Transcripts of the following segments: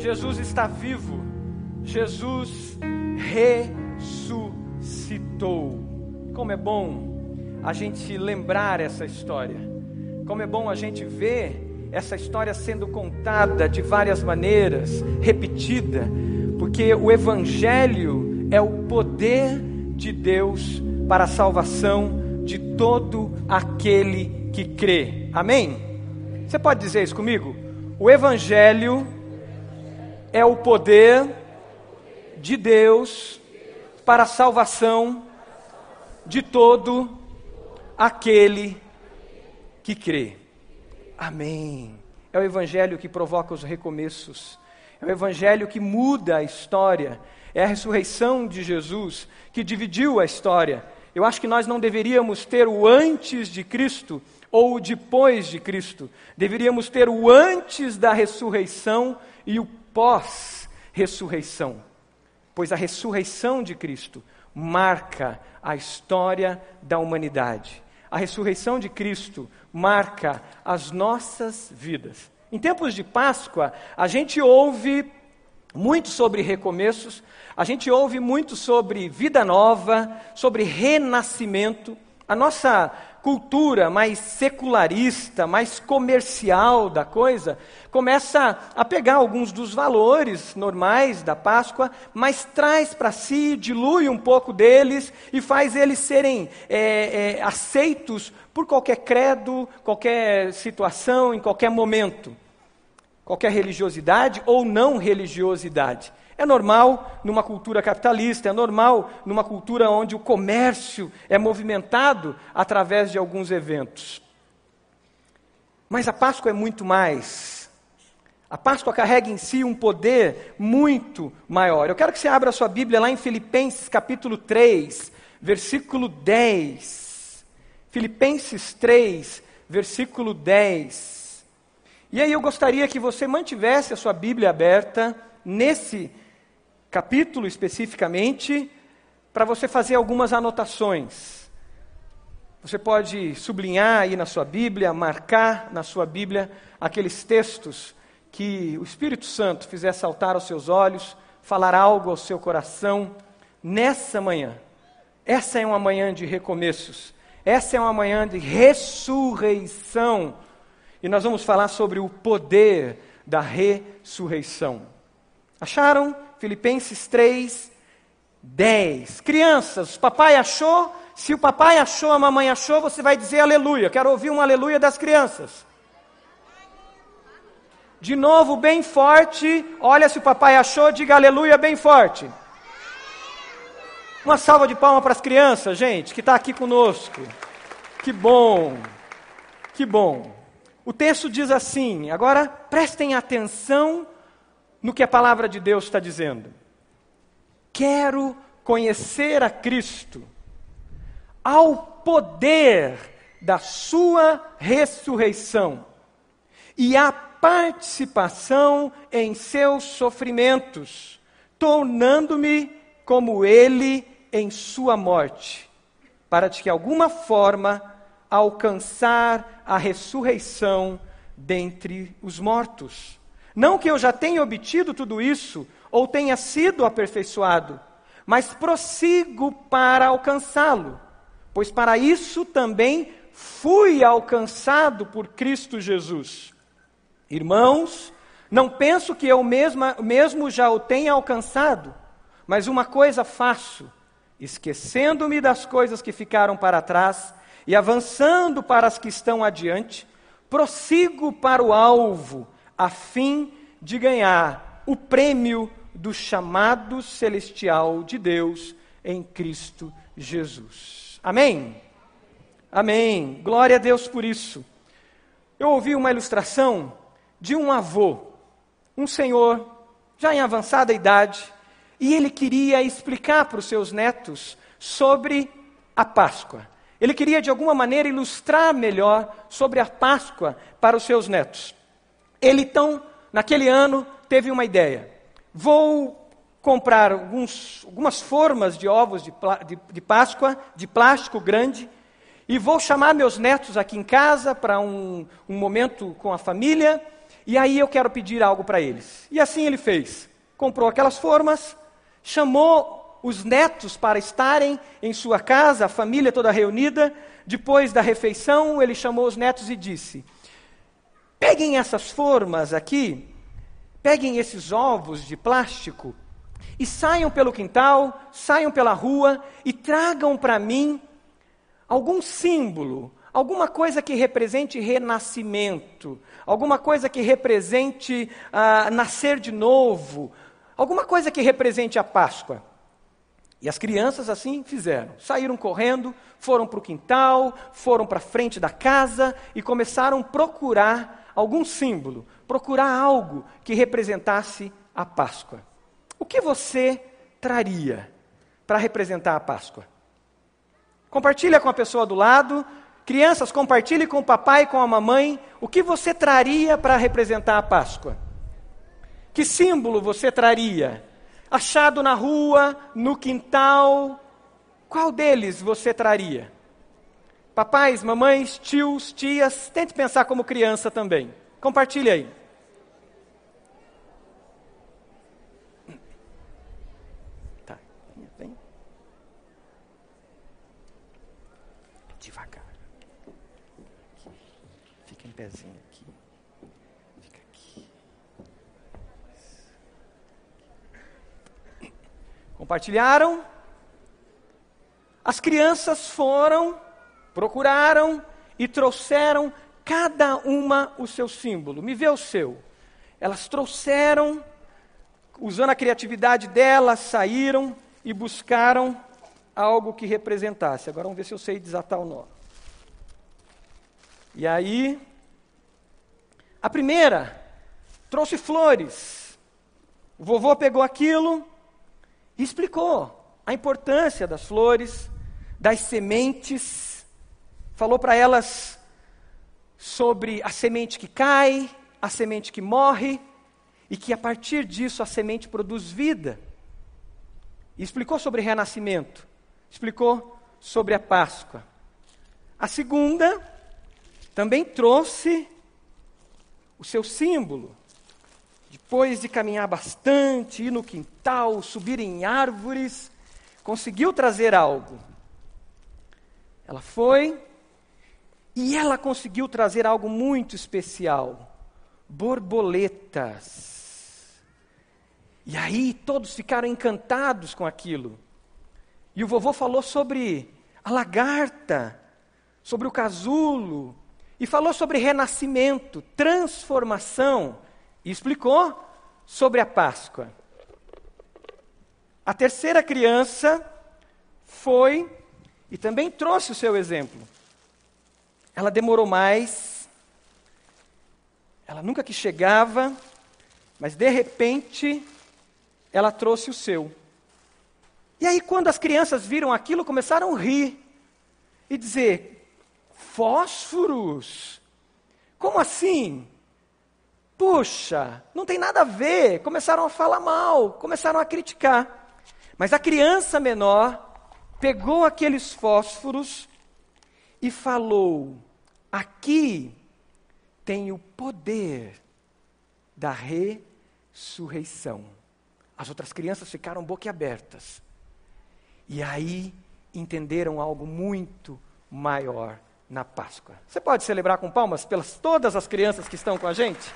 Jesus está vivo. Jesus ressuscitou. Como é bom a gente lembrar essa história. Como é bom a gente ver essa história sendo contada de várias maneiras, repetida, porque o Evangelho é o poder de Deus para a salvação de todo aquele que crê. Amém? Você pode dizer isso comigo? O Evangelho é o poder de Deus para a salvação de todo aquele que crê. Amém. É o Evangelho que provoca os recomeços, é o Evangelho que muda a história, é a ressurreição de Jesus que dividiu a história. Eu acho que nós não deveríamos ter o antes de Cristo ou o depois de Cristo, deveríamos ter o antes da ressurreição e o pós-ressurreição, pois a ressurreição de Cristo marca a história da humanidade. A ressurreição de Cristo marca as nossas vidas. Em tempos de Páscoa, a gente ouve muito sobre recomeços, a gente ouve muito sobre vida nova, sobre renascimento. A nossa cultura mais secularista, mais comercial da coisa, começa a pegar alguns dos valores normais da Páscoa, mas traz para si, dilui um pouco deles e faz eles serem é, é, aceitos por qualquer credo, qualquer situação, em qualquer momento, qualquer religiosidade ou não religiosidade. É normal numa cultura capitalista, é normal numa cultura onde o comércio é movimentado através de alguns eventos. Mas a Páscoa é muito mais. A Páscoa carrega em si um poder muito maior. Eu quero que você abra a sua Bíblia lá em Filipenses capítulo 3, versículo 10. Filipenses 3, versículo 10. E aí eu gostaria que você mantivesse a sua Bíblia aberta nesse capítulo especificamente, para você fazer algumas anotações. Você pode sublinhar aí na sua Bíblia, marcar na sua Bíblia aqueles textos que o Espírito Santo fizer saltar aos seus olhos, falar algo ao seu coração nessa manhã. Essa é uma manhã de recomeços. Essa é uma manhã de ressurreição. E nós vamos falar sobre o poder da ressurreição. Acharam? Filipenses 3, 10. Crianças, papai achou? Se o papai achou, a mamãe achou, você vai dizer aleluia. Quero ouvir um aleluia das crianças. De novo, bem forte. Olha, se o papai achou, diga aleluia bem forte. Uma salva de palmas para as crianças, gente, que está aqui conosco. Que bom, que bom. O texto diz assim, agora prestem atenção no que a palavra de Deus está dizendo. Quero conhecer a Cristo, ao poder da Sua ressurreição e a participação em seus sofrimentos, tornando-me como Ele em Sua morte, para de que alguma forma alcançar a ressurreição dentre os mortos. Não que eu já tenha obtido tudo isso ou tenha sido aperfeiçoado, mas prossigo para alcançá-lo, pois para isso também fui alcançado por Cristo Jesus. Irmãos, não penso que eu mesma, mesmo já o tenha alcançado, mas uma coisa faço, esquecendo-me das coisas que ficaram para trás e avançando para as que estão adiante, prossigo para o alvo a fim de ganhar o prêmio do chamado celestial de Deus em Cristo Jesus. Amém? Amém. Glória a Deus por isso. Eu ouvi uma ilustração de um avô, um senhor, já em avançada idade, e ele queria explicar para os seus netos sobre a Páscoa. Ele queria, de alguma maneira, ilustrar melhor sobre a Páscoa para os seus netos. Ele então, naquele ano, teve uma ideia. Vou comprar alguns, algumas formas de ovos de, de, de Páscoa, de plástico grande, e vou chamar meus netos aqui em casa para um, um momento com a família, e aí eu quero pedir algo para eles. E assim ele fez. Comprou aquelas formas, chamou os netos para estarem em sua casa, a família toda reunida. Depois da refeição, ele chamou os netos e disse: Peguem essas formas aqui, peguem esses ovos de plástico e saiam pelo quintal, saiam pela rua e tragam para mim algum símbolo, alguma coisa que represente renascimento, alguma coisa que represente uh, nascer de novo, alguma coisa que represente a Páscoa. E as crianças assim fizeram. Saíram correndo, foram para o quintal, foram para a frente da casa e começaram a procurar algum símbolo, procurar algo que representasse a Páscoa. O que você traria para representar a Páscoa? Compartilha com a pessoa do lado. Crianças, compartilhe com o papai com a mamãe o que você traria para representar a Páscoa. Que símbolo você traria? Achado na rua, no quintal, qual deles você traria? Papais, mamães, tios, tias, tente pensar como criança também. Compartilhe aí. Tá, vem. Devagar. Fica em pezinho. Compartilharam. As crianças foram, procuraram e trouxeram cada uma o seu símbolo. Me vê o seu. Elas trouxeram, usando a criatividade delas, saíram e buscaram algo que representasse. Agora vamos ver se eu sei desatar o nó. E aí, a primeira trouxe flores. O vovô pegou aquilo, e explicou a importância das flores, das sementes, falou para elas sobre a semente que cai, a semente que morre, e que a partir disso a semente produz vida. E explicou sobre renascimento, explicou sobre a Páscoa. A segunda também trouxe o seu símbolo, depois de caminhar bastante, ir no quintal, subir em árvores, conseguiu trazer algo. Ela foi e ela conseguiu trazer algo muito especial: borboletas. E aí todos ficaram encantados com aquilo. E o vovô falou sobre a lagarta, sobre o casulo, e falou sobre renascimento, transformação e explicou sobre a Páscoa. A terceira criança foi e também trouxe o seu exemplo. Ela demorou mais, ela nunca que chegava, mas de repente ela trouxe o seu. E aí, quando as crianças viram aquilo, começaram a rir e dizer: fósforos? Como assim? Puxa, não tem nada a ver. Começaram a falar mal, começaram a criticar. Mas a criança menor pegou aqueles fósforos e falou: Aqui tem o poder da ressurreição. As outras crianças ficaram boquiabertas. E aí entenderam algo muito maior na Páscoa. Você pode celebrar com palmas pelas todas as crianças que estão com a gente?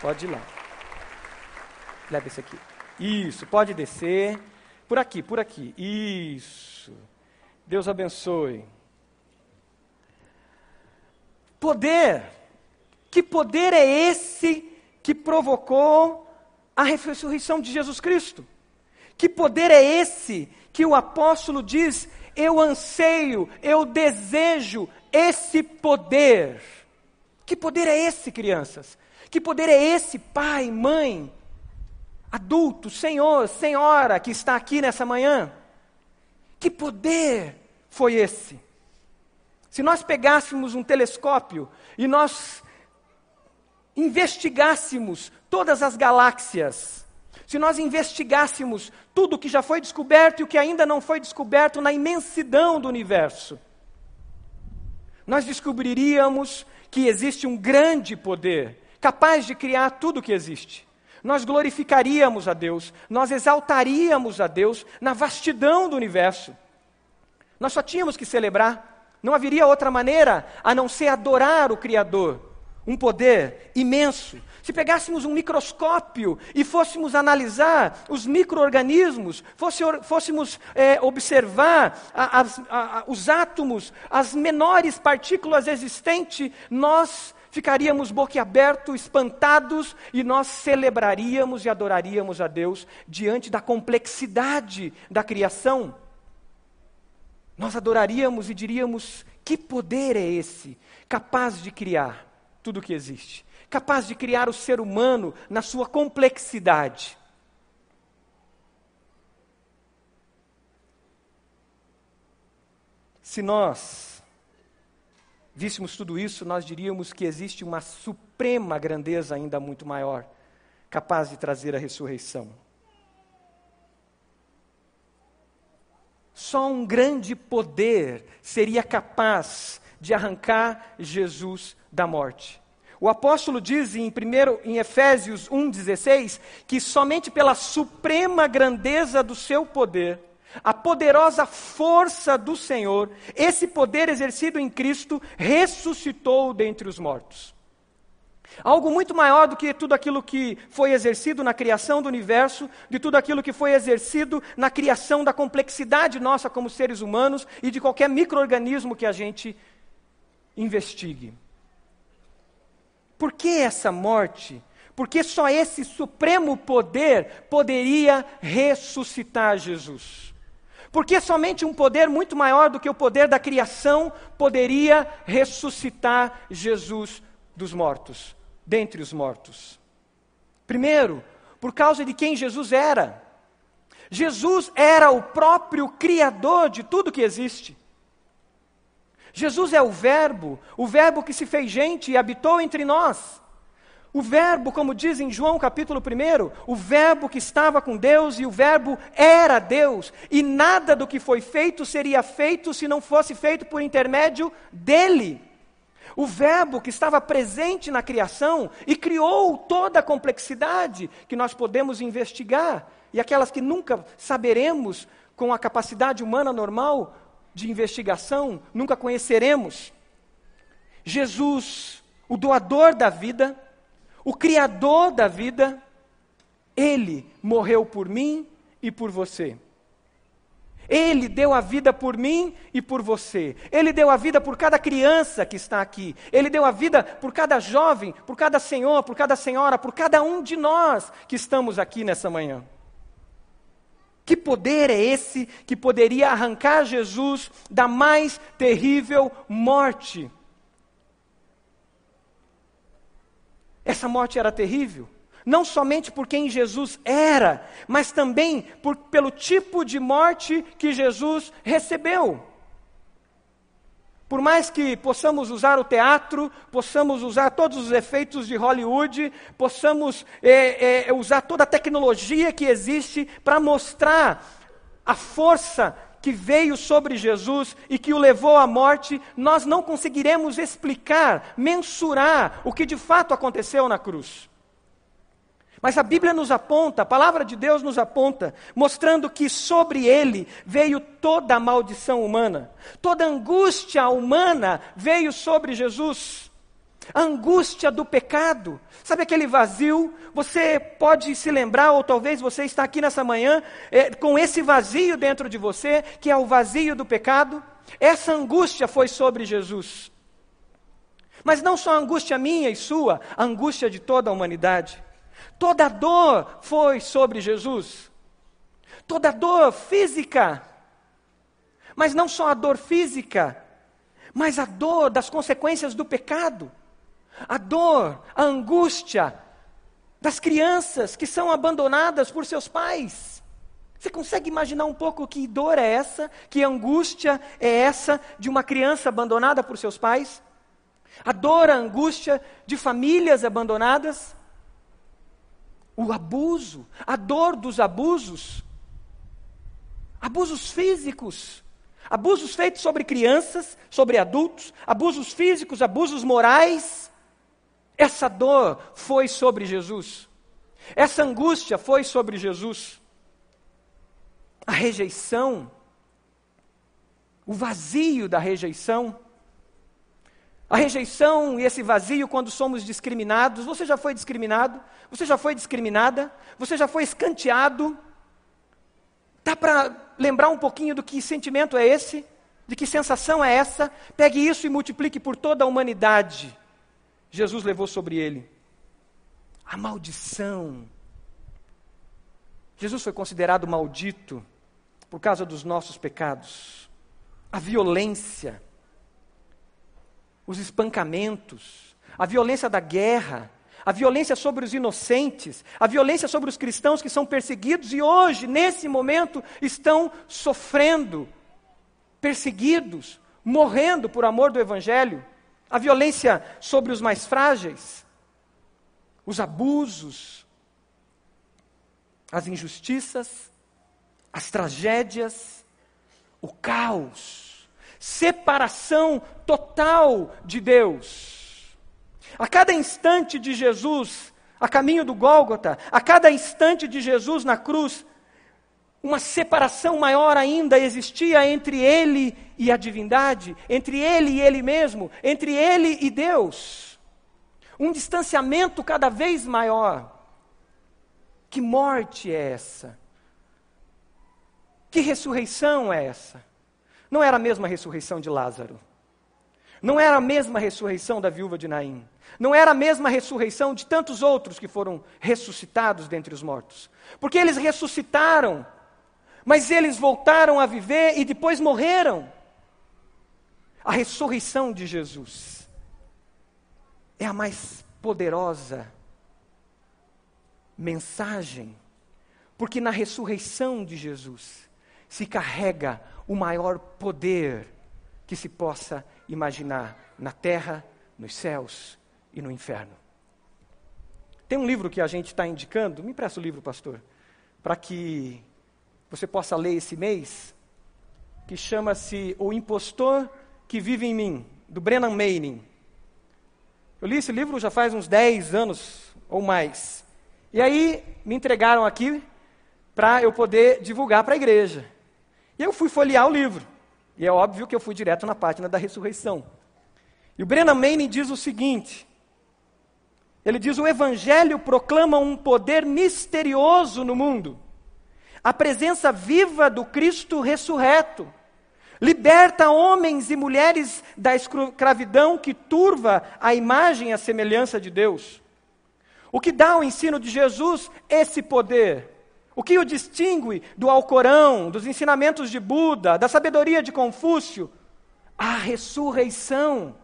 Pode ir lá. Leva esse aqui. Isso, pode descer. Por aqui, por aqui. Isso. Deus abençoe. Poder. Que poder é esse que provocou a ressurreição de Jesus Cristo? Que poder é esse que o apóstolo diz: Eu anseio, eu desejo esse poder? Que poder é esse, crianças? Que poder é esse, pai, mãe, adulto, senhor, senhora que está aqui nessa manhã? Que poder foi esse? Se nós pegássemos um telescópio e nós investigássemos todas as galáxias, se nós investigássemos tudo o que já foi descoberto e o que ainda não foi descoberto na imensidão do universo, nós descobriríamos que existe um grande poder capaz de criar tudo o que existe. Nós glorificaríamos a Deus, nós exaltaríamos a Deus na vastidão do universo. Nós só tínhamos que celebrar, não haveria outra maneira a não ser adorar o Criador, um poder imenso. Se pegássemos um microscópio e fôssemos analisar os micro-organismos, fôssemos é, observar a, a, a, os átomos, as menores partículas existentes, nós ficaríamos boquiabertos, espantados, e nós celebraríamos e adoraríamos a Deus diante da complexidade da criação. Nós adoraríamos e diríamos: que poder é esse capaz de criar tudo o que existe? Capaz de criar o ser humano na sua complexidade? Se nós víssemos tudo isso, nós diríamos que existe uma suprema grandeza ainda muito maior, capaz de trazer a ressurreição. Só um grande poder seria capaz de arrancar Jesus da morte. O apóstolo diz em, primeiro, em Efésios 1,16 que somente pela suprema grandeza do seu poder, a poderosa força do Senhor, esse poder exercido em Cristo, ressuscitou dentre os mortos. Algo muito maior do que tudo aquilo que foi exercido na criação do universo, de tudo aquilo que foi exercido na criação da complexidade nossa como seres humanos e de qualquer microorganismo que a gente investigue. Por que essa morte? Porque só esse supremo poder poderia ressuscitar Jesus. Porque somente um poder muito maior do que o poder da criação poderia ressuscitar Jesus dos mortos, dentre os mortos. Primeiro, por causa de quem Jesus era. Jesus era o próprio Criador de tudo que existe. Jesus é o Verbo, o Verbo que se fez gente e habitou entre nós. O Verbo, como diz em João capítulo 1, o Verbo que estava com Deus e o Verbo era Deus, e nada do que foi feito seria feito se não fosse feito por intermédio dele. O Verbo que estava presente na criação e criou toda a complexidade que nós podemos investigar e aquelas que nunca saberemos com a capacidade humana normal de investigação, nunca conheceremos. Jesus, o doador da vida, o Criador da vida, Ele morreu por mim e por você. Ele deu a vida por mim e por você. Ele deu a vida por cada criança que está aqui. Ele deu a vida por cada jovem, por cada senhor, por cada senhora, por cada um de nós que estamos aqui nessa manhã. Que poder é esse que poderia arrancar Jesus da mais terrível morte? Essa morte era terrível, não somente por quem Jesus era, mas também por, pelo tipo de morte que Jesus recebeu. Por mais que possamos usar o teatro, possamos usar todos os efeitos de Hollywood, possamos é, é, usar toda a tecnologia que existe para mostrar a força que veio sobre Jesus e que o levou à morte, nós não conseguiremos explicar, mensurar o que de fato aconteceu na cruz. Mas a Bíblia nos aponta, a palavra de Deus nos aponta, mostrando que sobre ele veio toda a maldição humana, toda a angústia humana veio sobre Jesus. A angústia do pecado, sabe aquele vazio? Você pode se lembrar, ou talvez você está aqui nessa manhã é, com esse vazio dentro de você, que é o vazio do pecado. Essa angústia foi sobre Jesus. Mas não só a angústia minha e sua, a angústia de toda a humanidade. Toda dor foi sobre Jesus. Toda dor física. Mas não só a dor física, mas a dor das consequências do pecado. A dor, a angústia das crianças que são abandonadas por seus pais. Você consegue imaginar um pouco que dor é essa, que angústia é essa de uma criança abandonada por seus pais? A dor, a angústia de famílias abandonadas? O abuso, a dor dos abusos, abusos físicos, abusos feitos sobre crianças, sobre adultos, abusos físicos, abusos morais, Essa dor foi sobre Jesus. Essa angústia foi sobre Jesus. A rejeição, o vazio da rejeição, a rejeição e esse vazio quando somos discriminados. Você já foi discriminado? Você já foi discriminada? Você já foi escanteado? Dá para lembrar um pouquinho do que sentimento é esse? De que sensação é essa? Pegue isso e multiplique por toda a humanidade. Jesus levou sobre ele a maldição. Jesus foi considerado maldito por causa dos nossos pecados. A violência, os espancamentos, a violência da guerra, a violência sobre os inocentes, a violência sobre os cristãos que são perseguidos e hoje, nesse momento, estão sofrendo, perseguidos, morrendo por amor do Evangelho, a violência sobre os mais frágeis, os abusos, as injustiças, as tragédias, o caos, separação total de Deus. A cada instante de Jesus, a caminho do Gólgota, a cada instante de Jesus na cruz, uma separação maior ainda existia entre ele e a divindade, entre ele e ele mesmo, entre ele e Deus. Um distanciamento cada vez maior. Que morte é essa? Que ressurreição é essa? Não era a mesma ressurreição de Lázaro. Não era a mesma ressurreição da viúva de Naim. Não era a mesma ressurreição de tantos outros que foram ressuscitados dentre os mortos. Porque eles ressuscitaram, mas eles voltaram a viver e depois morreram. A ressurreição de Jesus é a mais poderosa mensagem, porque na ressurreição de Jesus se carrega o maior poder que se possa imaginar na terra, nos céus e no inferno. Tem um livro que a gente está indicando, me empresta o livro, pastor, para que você possa ler esse mês, que chama-se O Impostor que Vive em Mim, do Brennan Manning. Eu li esse livro já faz uns 10 anos ou mais. E aí me entregaram aqui para eu poder divulgar para a igreja. E eu fui folhear o livro. E é óbvio que eu fui direto na página da ressurreição. E o Brennan Manning diz o seguinte: ele diz: o Evangelho proclama um poder misterioso no mundo, a presença viva do Cristo ressurreto. Liberta homens e mulheres da escravidão que turva a imagem e a semelhança de Deus. O que dá ao ensino de Jesus esse poder? O que o distingue do Alcorão, dos ensinamentos de Buda, da sabedoria de Confúcio? A ressurreição.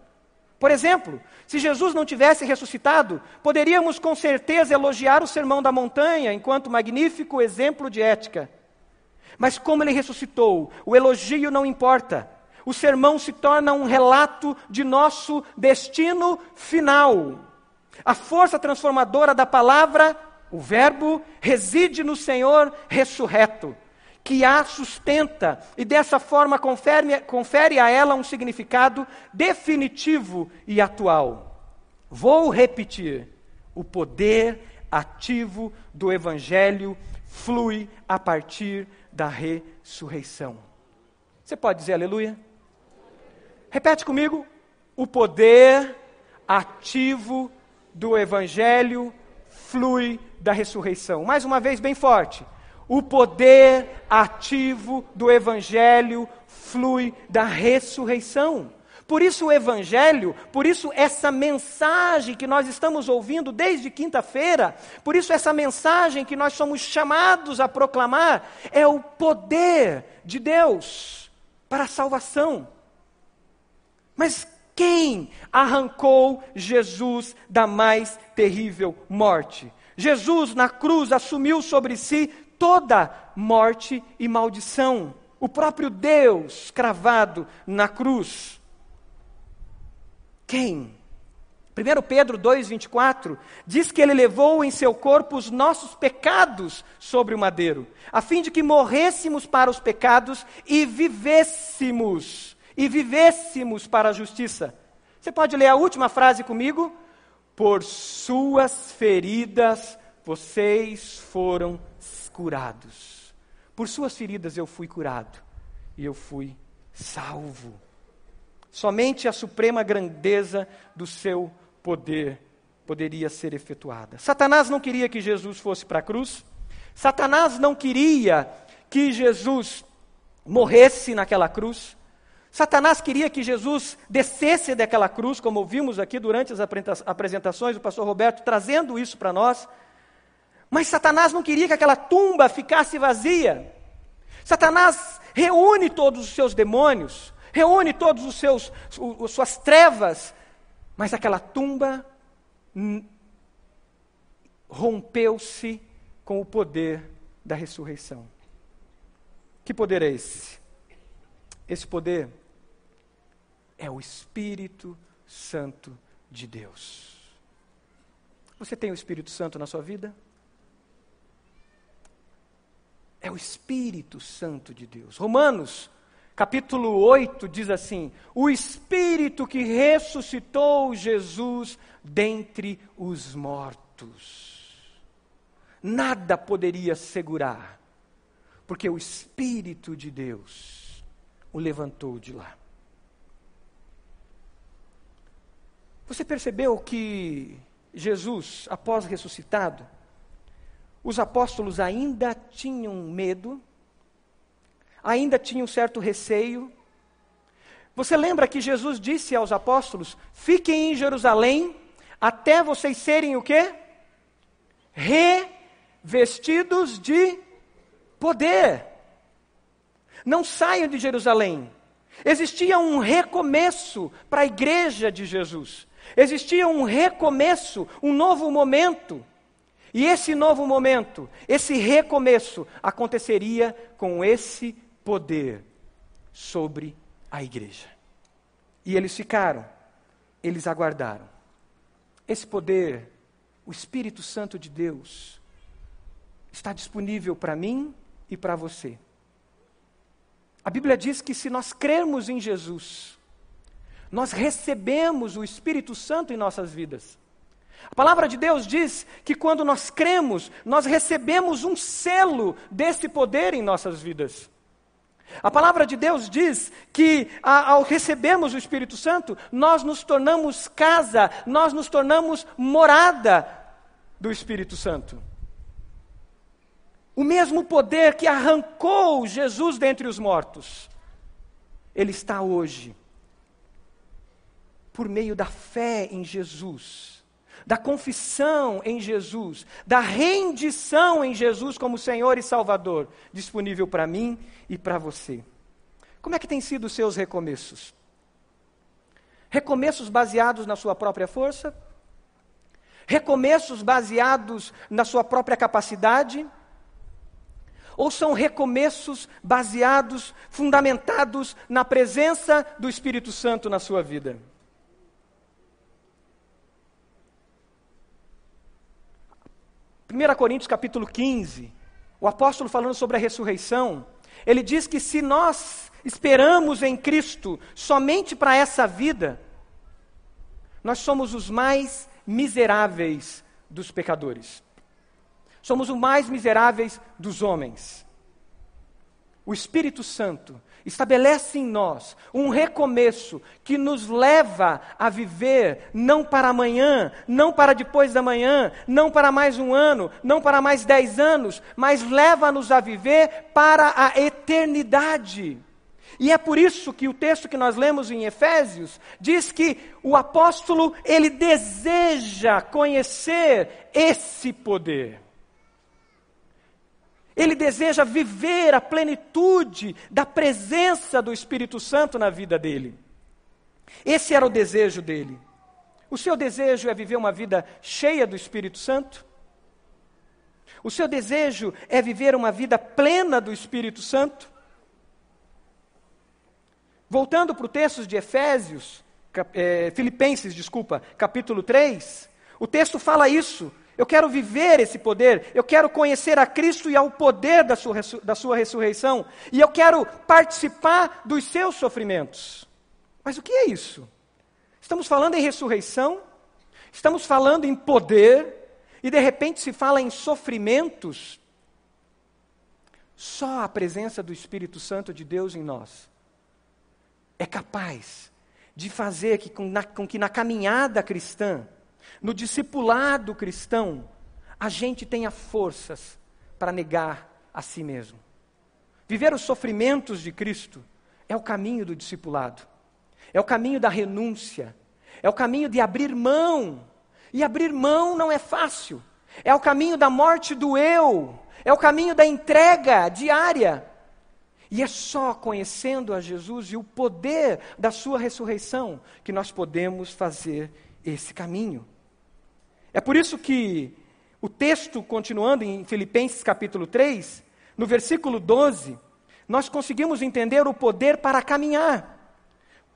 Por exemplo, se Jesus não tivesse ressuscitado, poderíamos com certeza elogiar o Sermão da Montanha enquanto magnífico exemplo de ética. Mas como ele ressuscitou, o elogio não importa. O sermão se torna um relato de nosso destino final. A força transformadora da palavra o Verbo reside no Senhor ressurreto, que a sustenta e dessa forma confere, confere a ela um significado definitivo e atual. Vou repetir: o poder ativo do Evangelho flui a partir da ressurreição. Você pode dizer aleluia? Repete comigo: o poder ativo do Evangelho flui da ressurreição. Mais uma vez, bem forte. O poder ativo do Evangelho flui da ressurreição. Por isso o Evangelho, por isso essa mensagem que nós estamos ouvindo desde quinta-feira, por isso essa mensagem que nós somos chamados a proclamar, é o poder de Deus para a salvação. Mas quem arrancou Jesus da mais terrível morte? Jesus na cruz assumiu sobre si toda morte e maldição. O próprio Deus cravado na cruz. Quem? 1 Pedro 2,24 diz que ele levou em seu corpo os nossos pecados sobre o madeiro, a fim de que morrêssemos para os pecados e vivêssemos, e vivêssemos para a justiça. Você pode ler a última frase comigo? por suas feridas vocês foram curados. Por suas feridas eu fui curado e eu fui salvo. Somente a suprema grandeza do seu poder poderia ser efetuada. Satanás não queria que Jesus fosse para a cruz. Satanás não queria que Jesus morresse naquela cruz. Satanás queria que Jesus descesse daquela cruz, como ouvimos aqui durante as apresentações do pastor Roberto, trazendo isso para nós. Mas Satanás não queria que aquela tumba ficasse vazia. Satanás reúne todos os seus demônios, reúne todos os seus as suas trevas, mas aquela tumba rompeu-se com o poder da ressurreição. Que poder é esse? Esse poder é o Espírito Santo de Deus. Você tem o Espírito Santo na sua vida? É o Espírito Santo de Deus. Romanos, capítulo 8, diz assim: O Espírito que ressuscitou Jesus dentre os mortos. Nada poderia segurar, porque o Espírito de Deus o levantou de lá. Você percebeu que Jesus, após ressuscitado, os apóstolos ainda tinham medo, ainda tinham certo receio. Você lembra que Jesus disse aos apóstolos: fiquem em Jerusalém até vocês serem o quê? Revestidos de poder. Não saiam de Jerusalém. Existia um recomeço para a igreja de Jesus. Existia um recomeço, um novo momento. E esse novo momento, esse recomeço, aconteceria com esse poder sobre a igreja. E eles ficaram, eles aguardaram. Esse poder, o Espírito Santo de Deus, está disponível para mim e para você. A Bíblia diz que se nós crermos em Jesus, nós recebemos o Espírito Santo em nossas vidas. A palavra de Deus diz que quando nós cremos, nós recebemos um selo desse poder em nossas vidas. A palavra de Deus diz que ao recebermos o Espírito Santo, nós nos tornamos casa, nós nos tornamos morada do Espírito Santo. O mesmo poder que arrancou Jesus dentre os mortos, ele está hoje por meio da fé em Jesus, da confissão em Jesus, da rendição em Jesus como Senhor e Salvador, disponível para mim e para você. Como é que têm sido os seus recomeços? Recomeços baseados na sua própria força? Recomeços baseados na sua própria capacidade? Ou são recomeços baseados, fundamentados na presença do Espírito Santo na sua vida? 1 Coríntios capítulo 15, o apóstolo falando sobre a ressurreição, ele diz que se nós esperamos em Cristo somente para essa vida, nós somos os mais miseráveis dos pecadores. Somos os mais miseráveis dos homens. O Espírito Santo estabelece em nós um recomeço que nos leva a viver não para amanhã, não para depois da manhã, não para mais um ano, não para mais dez anos, mas leva-nos a viver para a eternidade. E é por isso que o texto que nós lemos em Efésios diz que o apóstolo ele deseja conhecer esse poder. Ele deseja viver a plenitude da presença do Espírito Santo na vida dele. Esse era o desejo dele. O seu desejo é viver uma vida cheia do Espírito Santo? O seu desejo é viver uma vida plena do Espírito Santo? Voltando para o texto de Efésios, é, Filipenses, desculpa, capítulo 3, o texto fala isso. Eu quero viver esse poder, eu quero conhecer a Cristo e ao poder da sua, da sua ressurreição, e eu quero participar dos seus sofrimentos. Mas o que é isso? Estamos falando em ressurreição, Estamos falando em poder e de repente se fala em sofrimentos. Só a presença do Espírito Santo de Deus em nós é capaz de fazer que, com, na, com que na caminhada cristã, no discipulado cristão, a gente tenha forças para negar a si mesmo. Viver os sofrimentos de Cristo é o caminho do discipulado, é o caminho da renúncia, é o caminho de abrir mão. E abrir mão não é fácil. É o caminho da morte do eu, é o caminho da entrega diária. E é só conhecendo a Jesus e o poder da Sua ressurreição que nós podemos fazer esse caminho. É por isso que o texto, continuando em Filipenses capítulo 3, no versículo 12, nós conseguimos entender o poder para caminhar.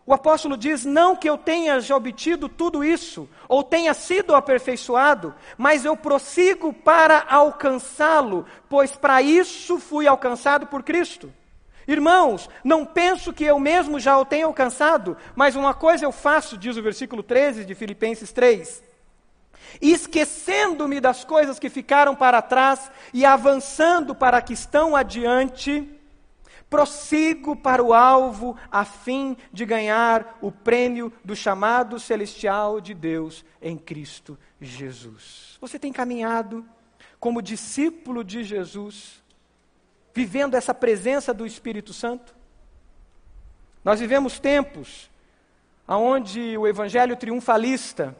O apóstolo diz: Não que eu tenha já obtido tudo isso, ou tenha sido aperfeiçoado, mas eu prossigo para alcançá-lo, pois para isso fui alcançado por Cristo. Irmãos, não penso que eu mesmo já o tenha alcançado, mas uma coisa eu faço, diz o versículo 13 de Filipenses 3. Esquecendo-me das coisas que ficaram para trás e avançando para que estão adiante, prossigo para o alvo a fim de ganhar o prêmio do chamado celestial de Deus em Cristo Jesus. Você tem caminhado como discípulo de Jesus? vivendo essa presença do Espírito Santo? Nós vivemos tempos onde o evangelho triunfalista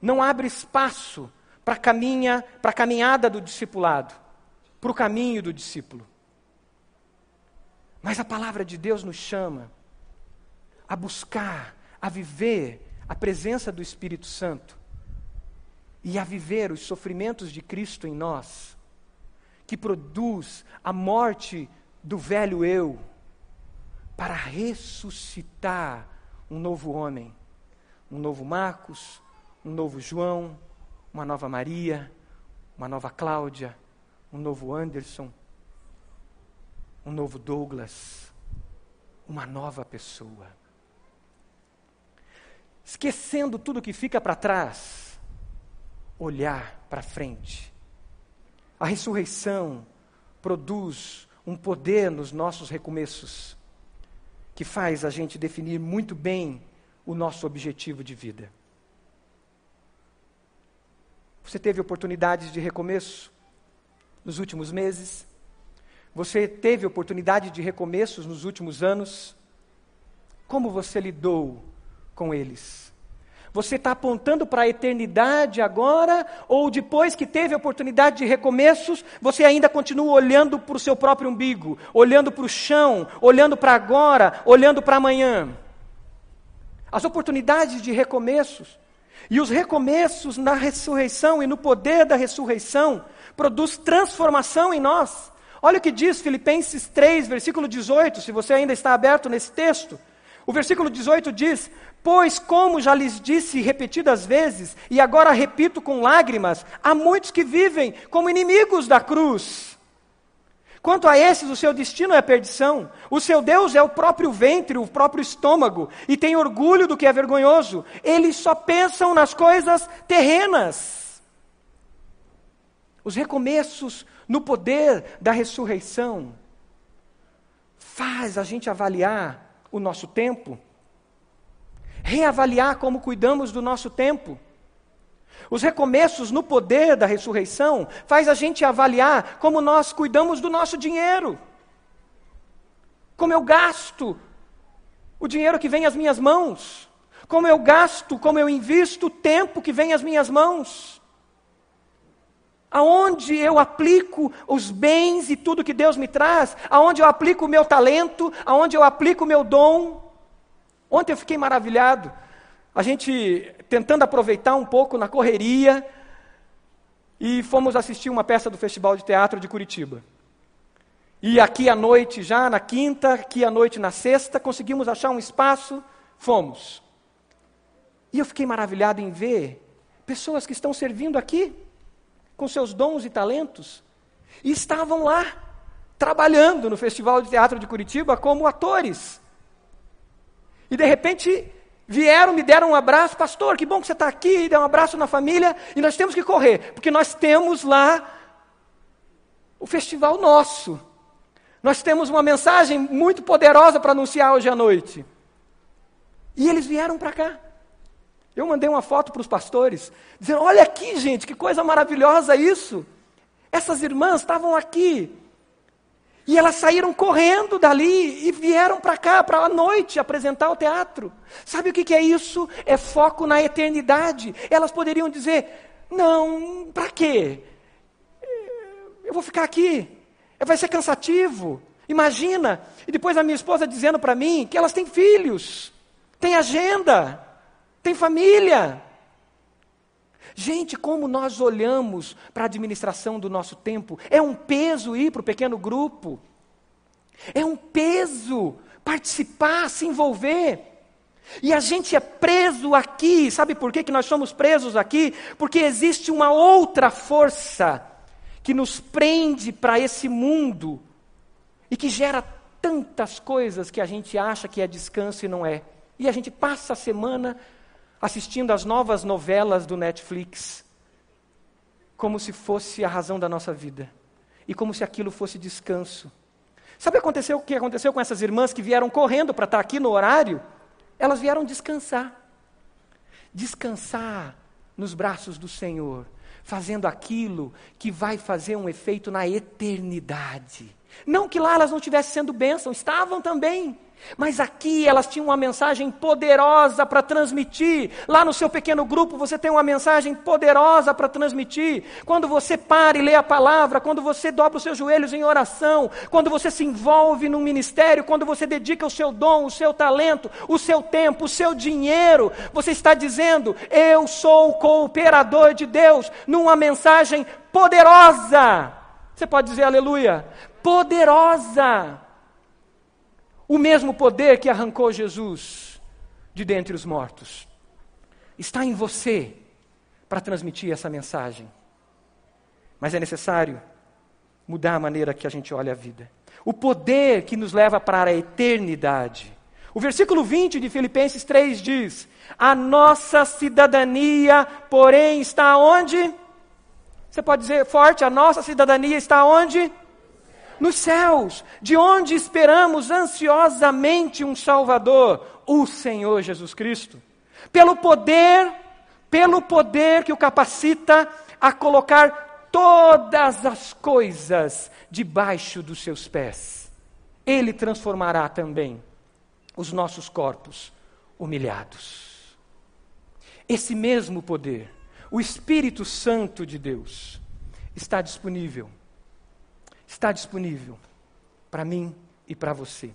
não abre espaço para caminha, a caminhada do discipulado, para o caminho do discípulo. Mas a palavra de Deus nos chama a buscar, a viver a presença do Espírito Santo e a viver os sofrimentos de Cristo em nós que produz a morte do velho eu, para ressuscitar um novo homem, um novo Marcos, um novo João, uma nova Maria, uma nova Cláudia, um novo Anderson, um novo Douglas, uma nova pessoa. Esquecendo tudo que fica para trás, olhar para frente a ressurreição produz um poder nos nossos recomeços que faz a gente definir muito bem o nosso objetivo de vida. Você teve oportunidades de recomeço nos últimos meses? Você teve oportunidade de recomeços nos últimos anos? Como você lidou com eles? Você está apontando para a eternidade agora, ou depois que teve oportunidade de recomeços, você ainda continua olhando para o seu próprio umbigo, olhando para o chão, olhando para agora, olhando para amanhã? As oportunidades de recomeços e os recomeços na ressurreição e no poder da ressurreição produz transformação em nós. Olha o que diz Filipenses 3, versículo 18, se você ainda está aberto nesse texto. O versículo 18 diz: Pois, como já lhes disse repetidas vezes, e agora repito com lágrimas, há muitos que vivem como inimigos da cruz. Quanto a esses, o seu destino é a perdição. O seu Deus é o próprio ventre, o próprio estômago, e tem orgulho do que é vergonhoso. Eles só pensam nas coisas terrenas. Os recomeços no poder da ressurreição faz a gente avaliar o nosso tempo, reavaliar como cuidamos do nosso tempo. Os recomeços no poder da ressurreição faz a gente avaliar como nós cuidamos do nosso dinheiro. Como eu gasto o dinheiro que vem às minhas mãos. Como eu gasto, como eu invisto o tempo que vem às minhas mãos. Aonde eu aplico os bens e tudo que Deus me traz, aonde eu aplico o meu talento, aonde eu aplico o meu dom. Ontem eu fiquei maravilhado, a gente tentando aproveitar um pouco na correria, e fomos assistir uma peça do Festival de Teatro de Curitiba. E aqui à noite, já na quinta, aqui à noite na sexta, conseguimos achar um espaço, fomos. E eu fiquei maravilhado em ver pessoas que estão servindo aqui, com seus dons e talentos, e estavam lá, trabalhando no Festival de Teatro de Curitiba como atores. E de repente, Vieram, me deram um abraço, pastor, que bom que você está aqui, deu um abraço na família, e nós temos que correr, porque nós temos lá o festival nosso. Nós temos uma mensagem muito poderosa para anunciar hoje à noite. E eles vieram para cá. Eu mandei uma foto para os pastores, dizendo: Olha aqui, gente, que coisa maravilhosa isso. Essas irmãs estavam aqui. E elas saíram correndo dali e vieram para cá, para a noite, apresentar o teatro. Sabe o que, que é isso? É foco na eternidade. Elas poderiam dizer: Não, para quê? Eu vou ficar aqui. Vai ser cansativo. Imagina. E depois a minha esposa dizendo para mim que elas têm filhos, têm agenda, têm família. Gente, como nós olhamos para a administração do nosso tempo. É um peso ir para o pequeno grupo. É um peso participar, se envolver. E a gente é preso aqui. Sabe por que, que nós somos presos aqui? Porque existe uma outra força que nos prende para esse mundo e que gera tantas coisas que a gente acha que é descanso e não é. E a gente passa a semana assistindo as novas novelas do Netflix, como se fosse a razão da nossa vida, e como se aquilo fosse descanso. Sabe aconteceu, o que aconteceu com essas irmãs que vieram correndo para estar aqui no horário? Elas vieram descansar. Descansar nos braços do Senhor, fazendo aquilo que vai fazer um efeito na eternidade. Não que lá elas não estivessem sendo bênção, estavam também. Mas aqui elas tinham uma mensagem poderosa para transmitir. Lá no seu pequeno grupo você tem uma mensagem poderosa para transmitir. Quando você para e lê a palavra, quando você dobra os seus joelhos em oração, quando você se envolve num ministério, quando você dedica o seu dom, o seu talento, o seu tempo, o seu dinheiro, você está dizendo: Eu sou cooperador de Deus, numa mensagem poderosa. Você pode dizer aleluia? Poderosa o mesmo poder que arrancou Jesus de dentre os mortos está em você para transmitir essa mensagem. Mas é necessário mudar a maneira que a gente olha a vida. O poder que nos leva para a eternidade. O versículo 20 de Filipenses 3 diz: A nossa cidadania, porém, está onde? Você pode dizer forte: a nossa cidadania está onde? Nos céus, de onde esperamos ansiosamente um Salvador, o Senhor Jesus Cristo. Pelo poder, pelo poder que o capacita a colocar todas as coisas debaixo dos seus pés. Ele transformará também os nossos corpos humilhados. Esse mesmo poder, o Espírito Santo de Deus, está disponível está disponível para mim e para você.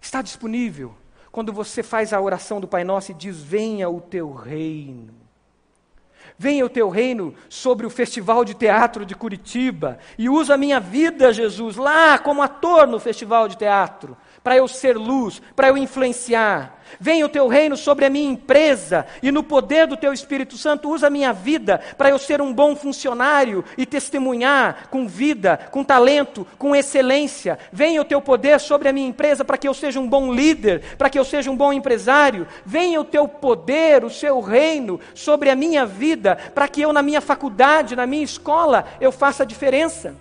Está disponível quando você faz a oração do Pai Nosso e diz: Venha o teu reino. Venha o teu reino sobre o Festival de Teatro de Curitiba e usa a minha vida, Jesus, lá como ator no Festival de Teatro para eu ser luz, para eu influenciar. Venha o teu reino sobre a minha empresa e no poder do teu Espírito Santo usa a minha vida para eu ser um bom funcionário e testemunhar com vida, com talento, com excelência. Venha o teu poder sobre a minha empresa para que eu seja um bom líder, para que eu seja um bom empresário. Venha o teu poder, o seu reino sobre a minha vida para que eu na minha faculdade, na minha escola, eu faça a diferença.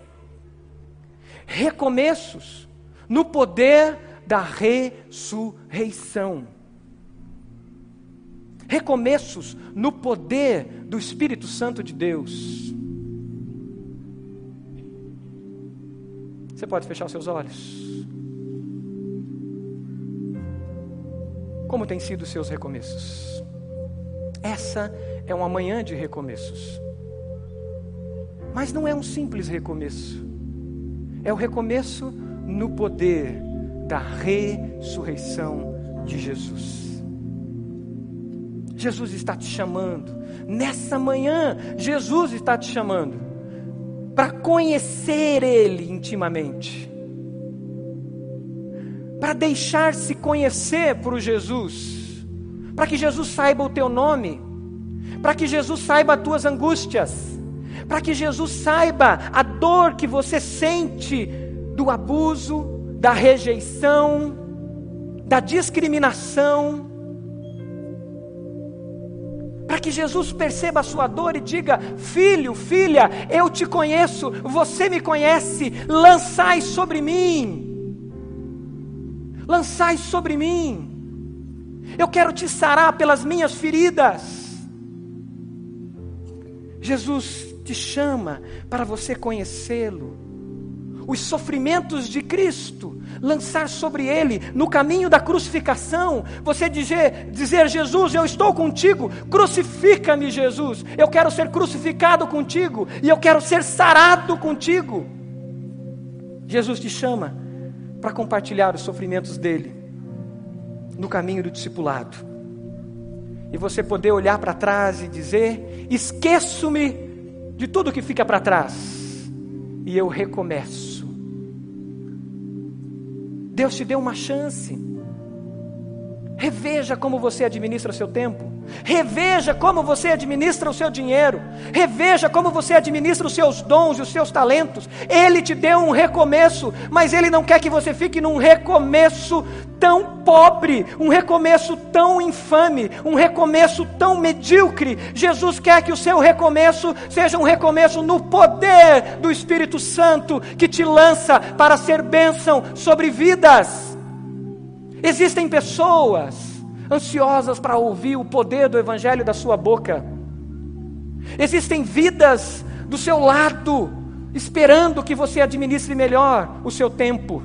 Recomeços no poder da ressurreição. Recomeços no poder do Espírito Santo de Deus. Você pode fechar seus olhos? Como têm sido os seus recomeços? Essa é uma manhã de recomeços. Mas não é um simples recomeço. É o recomeço no poder da ressurreição de Jesus. Jesus está te chamando. Nessa manhã, Jesus está te chamando para conhecer Ele intimamente, para deixar-se conhecer por Jesus, para que Jesus saiba o teu nome, para que Jesus saiba as tuas angústias, para que Jesus saiba a dor que você sente do abuso, da rejeição, da discriminação, para que Jesus perceba a sua dor e diga: Filho, filha, eu te conheço, você me conhece, lançai sobre mim. Lançai sobre mim. Eu quero te sarar pelas minhas feridas. Jesus te chama para você conhecê-lo. Os sofrimentos de Cristo, lançar sobre ele no caminho da crucificação, você dizer, dizer Jesus, eu estou contigo, crucifica-me, Jesus. Eu quero ser crucificado contigo e eu quero ser sarado contigo. Jesus te chama para compartilhar os sofrimentos dele no caminho do discipulado. E você poder olhar para trás e dizer: esqueço-me de tudo que fica para trás e eu recomeço. Deus te deu uma chance. Reveja como você administra o seu tempo. Reveja como você administra o seu dinheiro. Reveja como você administra os seus dons e os seus talentos. Ele te deu um recomeço, mas Ele não quer que você fique num recomeço tão pobre, um recomeço tão infame, um recomeço tão medíocre. Jesus quer que o seu recomeço seja um recomeço no poder do Espírito Santo que te lança para ser bênção sobre vidas. Existem pessoas ansiosas para ouvir o poder do Evangelho da sua boca. Existem vidas do seu lado, esperando que você administre melhor o seu tempo,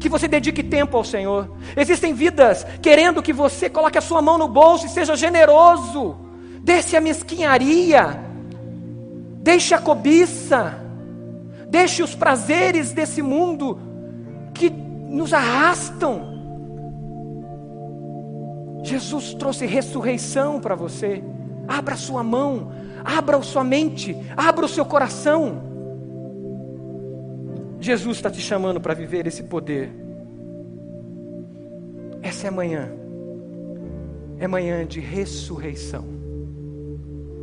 que você dedique tempo ao Senhor. Existem vidas querendo que você coloque a sua mão no bolso e seja generoso, deixe a mesquinharia, deixe a cobiça, deixe os prazeres desse mundo que nos arrastam Jesus trouxe ressurreição para você. Abra sua mão, abra sua mente, abra o seu coração. Jesus está te chamando para viver esse poder. Essa é manhã. É manhã de ressurreição.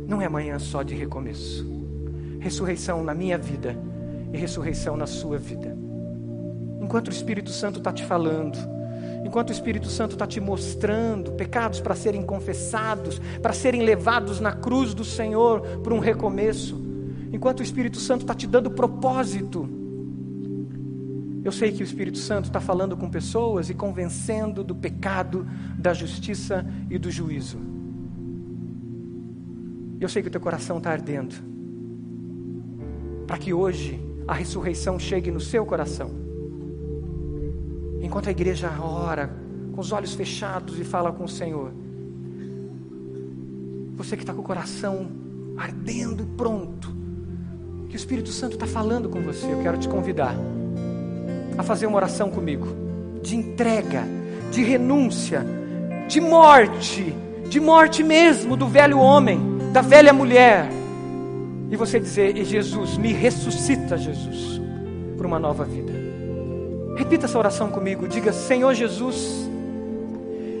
Não é manhã só de recomeço. Ressurreição na minha vida e ressurreição na sua vida. Enquanto o Espírito Santo está te falando, enquanto o Espírito Santo está te mostrando pecados para serem confessados, para serem levados na cruz do Senhor por um recomeço, enquanto o Espírito Santo está te dando propósito. Eu sei que o Espírito Santo está falando com pessoas e convencendo do pecado, da justiça e do juízo. Eu sei que o teu coração está ardendo, para que hoje a ressurreição chegue no seu coração Enquanto a igreja ora, com os olhos fechados e fala com o Senhor. Você que está com o coração ardendo e pronto, que o Espírito Santo está falando com você, eu quero te convidar a fazer uma oração comigo, de entrega, de renúncia, de morte, de morte mesmo do velho homem, da velha mulher. E você dizer: Jesus, me ressuscita, Jesus, para uma nova vida. Repita essa oração comigo. Diga: Senhor Jesus,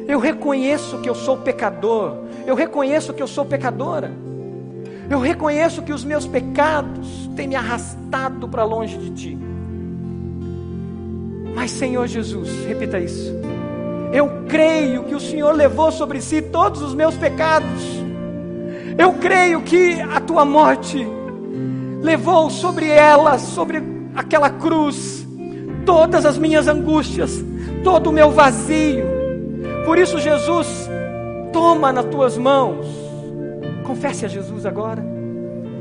eu reconheço que eu sou pecador. Eu reconheço que eu sou pecadora. Eu reconheço que os meus pecados têm me arrastado para longe de ti. Mas, Senhor Jesus, repita isso. Eu creio que o Senhor levou sobre si todos os meus pecados. Eu creio que a tua morte levou sobre ela, sobre aquela cruz, todas as minhas angústias, todo o meu vazio. Por isso, Jesus, toma nas tuas mãos. Confesse a Jesus agora.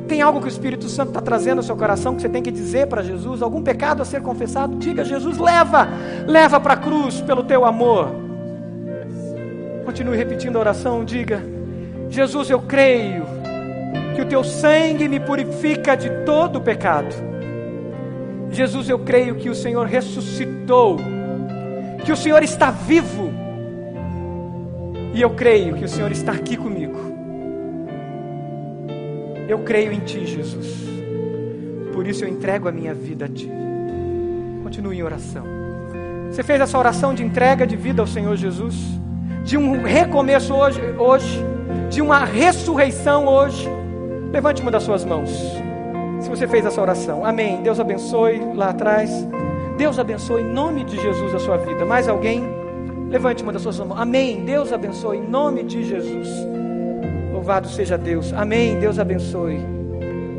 Tem algo que o Espírito Santo está trazendo ao seu coração que você tem que dizer para Jesus? Algum pecado a ser confessado? Diga, Jesus, leva, leva para a cruz pelo teu amor. Continue repetindo a oração, diga: Jesus, eu creio que o teu sangue me purifica de todo pecado Jesus, eu creio que o Senhor ressuscitou, que o Senhor está vivo, e eu creio que o Senhor está aqui comigo. Eu creio em Ti, Jesus, por isso eu entrego a minha vida a Ti. Continue em oração. Você fez essa oração de entrega de vida ao Senhor Jesus, de um recomeço hoje, hoje de uma ressurreição hoje. Levante uma das suas mãos se você fez essa oração. Amém. Deus abençoe lá atrás. Deus abençoe em nome de Jesus a sua vida. Mais alguém? Levante uma das suas mãos. Amém. Deus abençoe em nome de Jesus. Louvado seja Deus. Amém. Deus abençoe.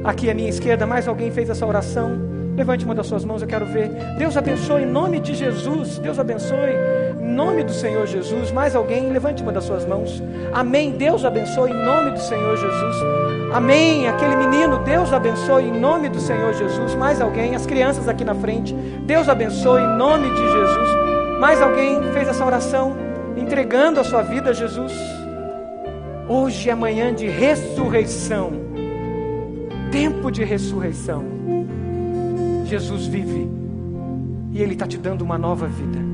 Aqui à minha esquerda, mais alguém fez essa oração? Levante uma das suas mãos, eu quero ver. Deus abençoe em nome de Jesus. Deus abençoe nome do Senhor Jesus. Mais alguém? Levante uma das suas mãos. Amém. Deus abençoe em nome do Senhor Jesus. Amém. Aquele menino, Deus abençoe em nome do Senhor Jesus. Mais alguém? As crianças aqui na frente. Deus abençoe em nome de Jesus. Mais alguém fez essa oração entregando a sua vida a Jesus? Hoje é manhã de ressurreição. Tempo de ressurreição. Jesus vive e Ele está te dando uma nova vida.